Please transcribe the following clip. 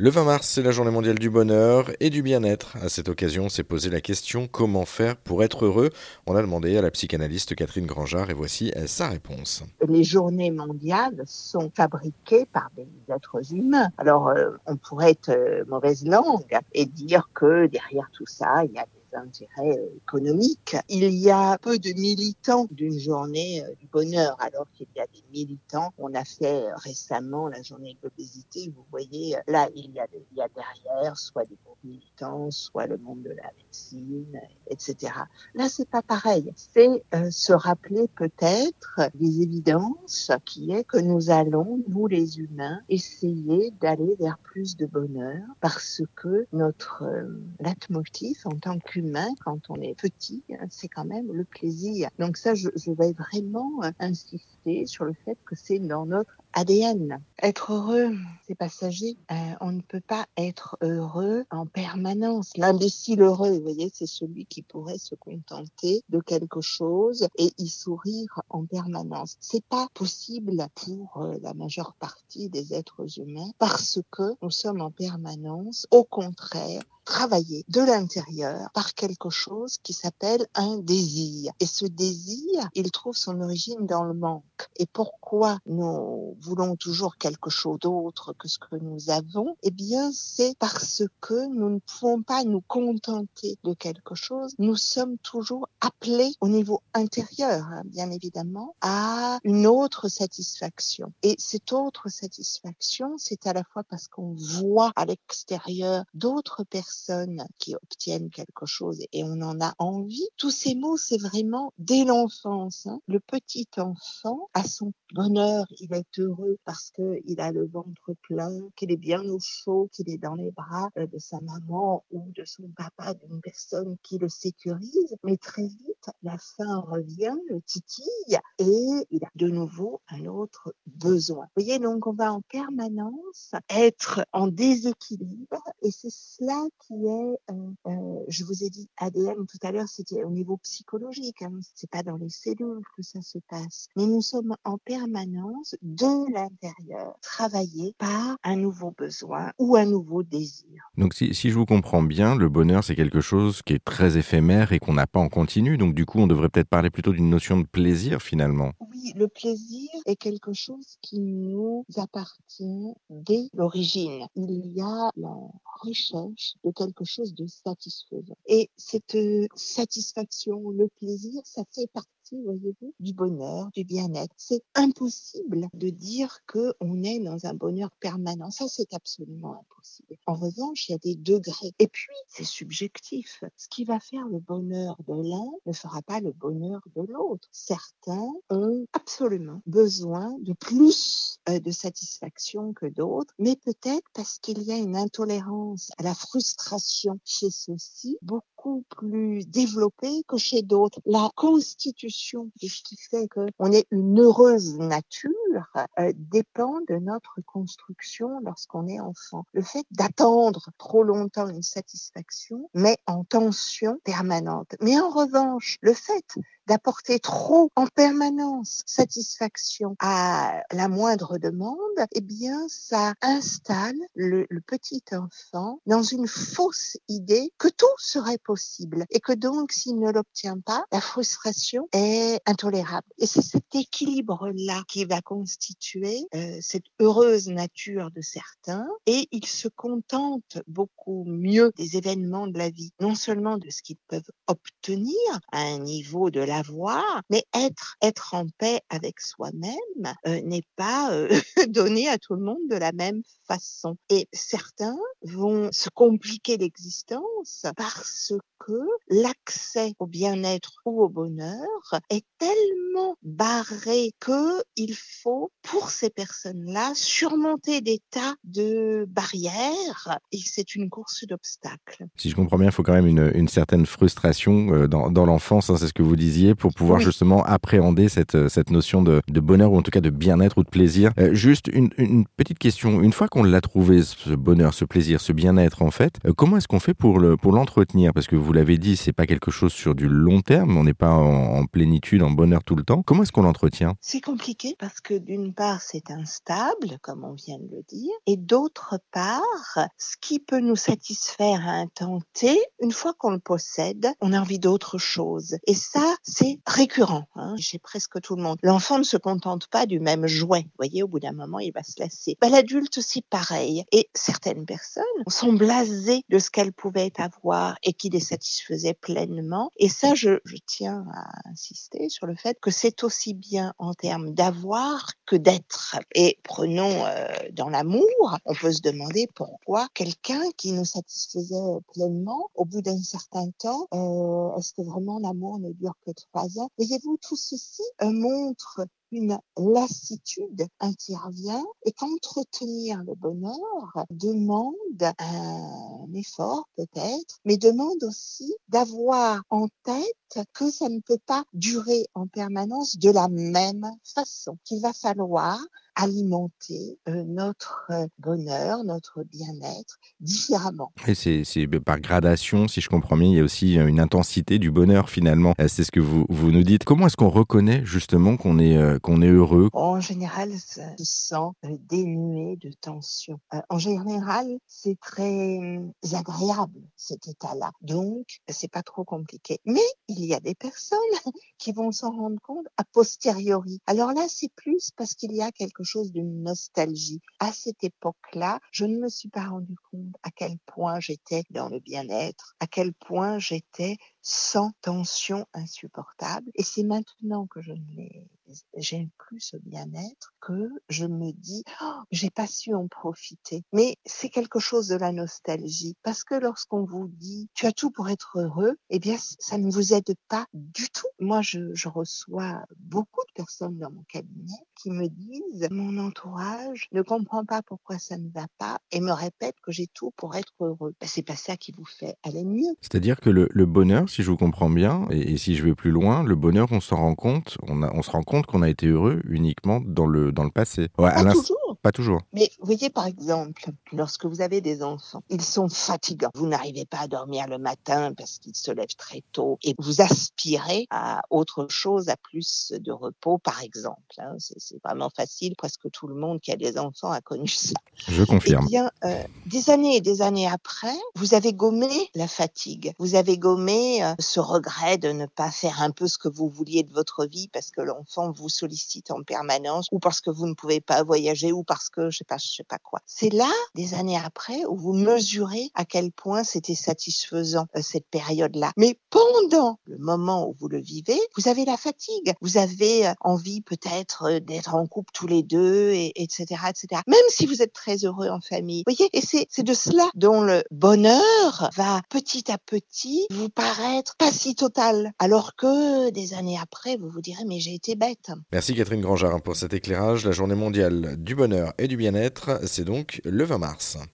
Le 20 mars, c'est la journée mondiale du bonheur et du bien-être. À cette occasion, on s'est posé la question comment faire pour être heureux? On a demandé à la psychanalyste Catherine Grangeard et voici sa réponse. Les journées mondiales sont fabriquées par des êtres humains. Alors, euh, on pourrait être euh, mauvaise langue et dire que derrière tout ça, il y a intérêt euh, économique. Il y a peu de militants d'une journée euh, du bonheur, alors qu'il y a des militants. On a fait euh, récemment la journée de l'obésité. Vous voyez, là, il y, a, il y a derrière soit des groupes militants, soit le monde de la médecine, etc. Là, c'est pas pareil. C'est se rappeler peut-être des évidences qui est que nous allons, nous les humains, essayer d'aller vers plus de bonheur parce que notre euh, en tant que humain, quand on est petit, hein, c'est quand même le plaisir. Donc ça, je, je vais vraiment insister sur le fait que c'est dans notre ADN. Être heureux, c'est passager. Euh, on ne peut pas être heureux en permanence. L'imbécile heureux, vous voyez, c'est celui qui pourrait se contenter de quelque chose et y sourire en permanence. C'est pas possible pour euh, la majeure partie des êtres humains parce que nous sommes en permanence, au contraire, travailler de l'intérieur par quelque chose qui s'appelle un désir. Et ce désir, il trouve son origine dans le manque. Et pourquoi nous voulons toujours quelque chose d'autre que ce que nous avons Eh bien, c'est parce que nous ne pouvons pas nous contenter de quelque chose. Nous sommes toujours appelés au niveau intérieur, hein, bien évidemment, à une autre satisfaction. Et cette autre satisfaction, c'est à la fois parce qu'on voit à l'extérieur d'autres personnes qui obtiennent quelque chose et on en a envie. Tous ces mots, c'est vraiment dès l'enfance. Hein. Le petit enfant a son bonheur, il est heureux parce que il a le ventre plein, qu'il est bien au chaud, qu'il est dans les bras euh, de sa maman ou de son papa, d'une personne qui le sécurise. Mais très vite, la faim revient, le titille et il a de nouveau un autre besoin. Vous voyez, donc on va en permanence être en déséquilibre et c'est cela qui est, euh, euh, je vous ai dit ADN tout à l'heure, c'était au niveau psychologique, hein, c'est pas dans les cellules que ça se passe, mais nous sommes en permanence de l'intérieur travaillés par un nouveau besoin ou un nouveau désir. Donc si, si je vous comprends bien, le bonheur c'est quelque chose qui est très éphémère et qu'on n'a pas en continu, donc du coup on devrait peut-être parler plutôt d'une notion de plaisir finalement. Oui, le plaisir est quelque chose qui nous appartient dès l'origine. Il y a la recherche de quelque chose de satisfaisant. Et cette euh, satisfaction, le plaisir, ça fait partie du bonheur, du bien-être. C'est impossible de dire que on est dans un bonheur permanent. Ça, c'est absolument impossible. En revanche, il y a des degrés. Et puis, c'est subjectif. Ce qui va faire le bonheur de l'un ne fera pas le bonheur de l'autre. Certains ont absolument besoin de plus euh, de satisfaction que d'autres, mais peut-être parce qu'il y a une intolérance à la frustration chez ceux-ci beaucoup plus développée que chez d'autres. La constitution de ce qui fait qu'on est une heureuse nature euh, dépend de notre construction lorsqu'on est enfant. Le fait d'attendre trop longtemps une satisfaction met en tension permanente. Mais en revanche, le fait d'apporter trop en permanence satisfaction à la moindre demande, eh bien, ça installe le, petit enfant dans une fausse idée que tout serait possible et que donc, s'il ne l'obtient pas, la frustration est intolérable. Et c'est cet équilibre-là qui va constituer euh, cette heureuse nature de certains et ils se contentent beaucoup mieux des événements de la vie, non seulement de ce qu'ils peuvent obtenir à un niveau de la mais être être en paix avec soi-même euh, n'est pas euh, donné à tout le monde de la même façon. Et certains vont se compliquer l'existence parce que l'accès au bien-être ou au bonheur est tellement barré que il faut pour ces personnes-là surmonter des tas de barrières et c'est une course d'obstacles. Si je comprends bien, il faut quand même une, une certaine frustration euh, dans, dans l'enfance, hein, c'est ce que vous disiez, pour pouvoir justement appréhender cette, euh, cette notion de, de, bonheur ou en tout cas de bien-être ou de plaisir. Euh, juste une, une, petite question, une fois qu'on l'a trouvé, ce bonheur, ce plaisir, ce bien-être en fait, comment est-ce qu'on fait pour le le pour l'entretenir? Parce que vous l'avez dit, c'est pas quelque chose sur du long terme. On n'est pas en, plénitude, en bonheur tout le Comment est-ce qu'on l'entretient? C'est compliqué parce que d'une part, c'est instable, comme on vient de le dire, et d'autre part, ce qui peut nous satisfaire à un temps une fois qu'on le possède, on a envie d'autre chose. Et ça, c'est récurrent hein, chez presque tout le monde. L'enfant ne se contente pas du même jouet. Vous voyez, au bout d'un moment, il va se lasser. Bah, L'adulte, c'est pareil. Et certaines personnes sont blasées de ce qu'elles pouvaient avoir et qui les satisfaisaient pleinement. Et ça, je, je tiens à insister sur le fait que c'est aussi bien en termes d'avoir que d'être. Et prenons euh, dans l'amour, on peut se demander pourquoi quelqu'un qui nous satisfaisait pleinement, au bout d'un certain temps, euh, est-ce que vraiment l'amour ne dure que trois ans? Voyez-vous, tout ceci euh, montre une lassitude intervient et qu'entretenir le bonheur demande un effort peut-être, mais demande aussi d'avoir en tête que ça ne peut pas durer en permanence de la même façon, qu'il va falloir alimenter euh, notre euh, bonheur, notre bien-être différemment. Et c'est par gradation, si je comprends bien, il y a aussi une intensité du bonheur finalement. Euh, c'est ce que vous, vous nous dites. Comment est-ce qu'on reconnaît justement qu'on est, qu'on est heureux? En général, ça se sent dénué de tension. En général, c'est très agréable cet état-là. Donc, c'est pas trop compliqué. Mais il y a des personnes qui vont s'en rendre compte a posteriori. Alors là, c'est plus parce qu'il y a quelque chose d'une nostalgie. À cette époque-là, je ne me suis pas rendu compte à quel point j'étais dans le bien-être, à quel point j'étais sans tension insupportable. Et c'est maintenant que je ne l'ai j'ai plus ce bien-être que je me dis oh, j'ai pas su en profiter. Mais c'est quelque chose de la nostalgie parce que lorsqu'on vous dit tu as tout pour être heureux, eh bien ça ne vous aide pas du tout. Moi je, reçois beaucoup de personnes dans mon cabinet qui me disent mon entourage ne comprend pas pourquoi ça ne va pas et me répète que j'ai tout pour être heureux. Ben, c'est pas ça qui vous fait aller mieux. C'est-à-dire que le, le, bonheur, si je vous comprends bien, et, si je vais plus loin, le bonheur, on s'en rend compte, on, a, on se rend compte qu'on a été heureux uniquement dans le, dans le passé. Ouais, toujours. Pas toujours. Mais vous voyez, par exemple, lorsque vous avez des enfants, ils sont fatigants. Vous n'arrivez pas à dormir le matin parce qu'ils se lèvent très tôt et vous aspirez à autre chose, à plus de repos, par exemple. Hein. C'est vraiment facile. Presque tout le monde qui a des enfants a connu ça. Je confirme. Eh bien, euh, des années et des années après, vous avez gommé la fatigue. Vous avez gommé euh, ce regret de ne pas faire un peu ce que vous vouliez de votre vie parce que l'enfant vous sollicite en permanence ou parce que vous ne pouvez pas voyager ou parce que je sais pas, je sais pas quoi. C'est là, des années après, où vous mesurez à quel point c'était satisfaisant euh, cette période-là. Mais pendant le moment où vous le vivez, vous avez la fatigue. Vous avez euh, envie peut-être euh, d'être en couple tous les deux, et, etc., etc. Même si vous êtes très heureux en famille. Vous voyez, et c'est, de cela dont le bonheur va petit à petit vous paraître pas si total. Alors que des années après, vous vous direz, mais j'ai été bête. Merci Catherine Grangeard pour cet éclairage. La journée mondiale du et du bien-être, c'est donc le 20 mars.